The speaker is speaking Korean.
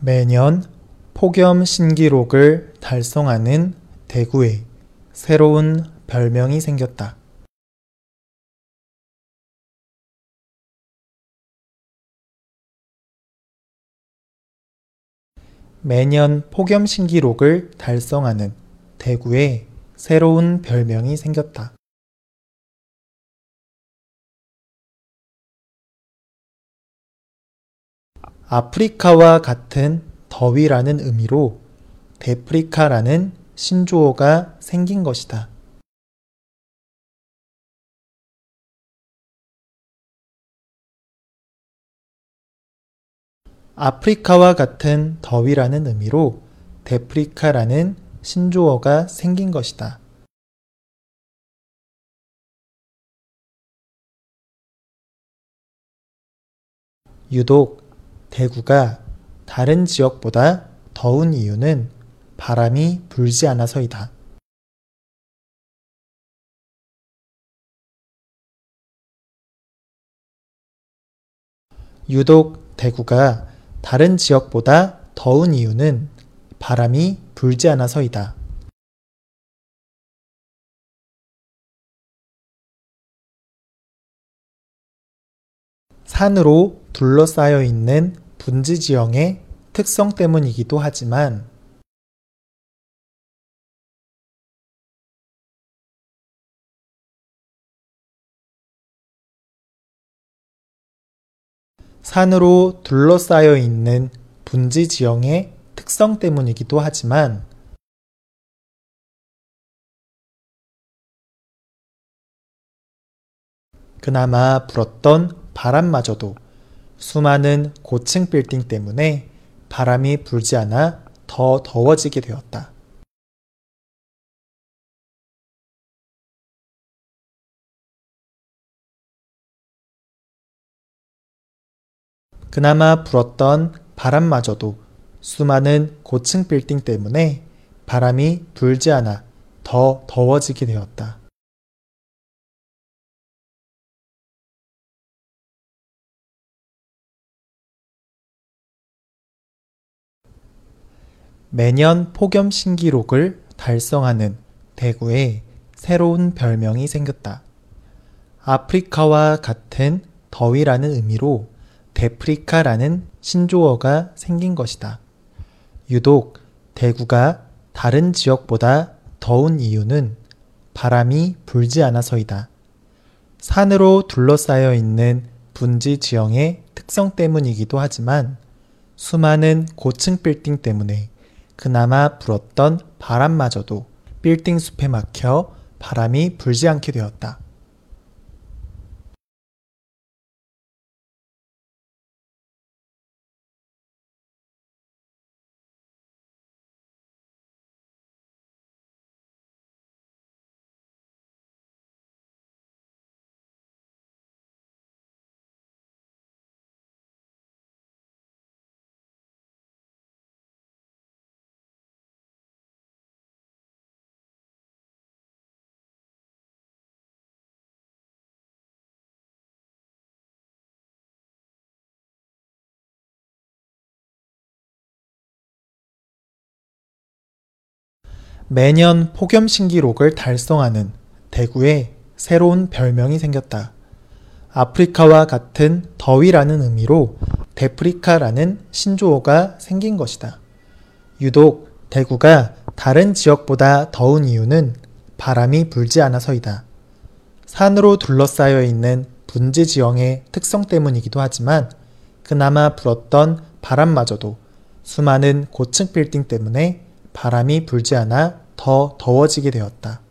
매년 폭염 신기록을 달성하는 대구에 새로운 별명이 생겼다. 매년 폭염 신기록을 달성하는 대구에 새로운 별명이 생겼다. 아프리카와 같은 더위라는 의미로 데프리카라는 신조어가 생긴 것이다. 아프리카와 같은 더위라는 의미로 데프리카라는 신조어가 생긴 것이다. 유독 대구가 다른 지역보다 더운 이유는 바람이 불지 않아서이다. 유독 대구가 다른 지역보다 더운 이유는 바람이 불지 않아서이다. 산으로 둘러싸여 있는 분지 지형의 특성 때문이기도 하지만 산으로 둘러싸여 있는 분지 지형의 특성 때문이기도 하지만 그나마 불었던 바람마저도 수많은 고층 빌딩 때문에 바람이 불지 않아 더 더워지게 되었다. 그나마 불었던 바람마저도 수많은 고층 빌딩 때문에 바람이 불지 않아 더 더워지게 되었다. 매년 폭염 신기록을 달성하는 대구에 새로운 별명이 생겼다. 아프리카와 같은 더위라는 의미로 데프리카라는 신조어가 생긴 것이다. 유독 대구가 다른 지역보다 더운 이유는 바람이 불지 않아서이다. 산으로 둘러싸여 있는 분지 지형의 특성 때문이기도 하지만 수많은 고층 빌딩 때문에 그나마 불었던 바람마저도 빌딩 숲에 막혀 바람이 불지 않게 되었다. 매년 폭염 신기록을 달성하는 대구에 새로운 별명이 생겼다. 아프리카와 같은 더위라는 의미로 데프리카라는 신조어가 생긴 것이다. 유독 대구가 다른 지역보다 더운 이유는 바람이 불지 않아서이다. 산으로 둘러싸여 있는 분지 지형의 특성 때문이기도 하지만 그나마 불었던 바람마저도 수많은 고층 빌딩 때문에 바람이 불지 않아 더 더워지게 되었다.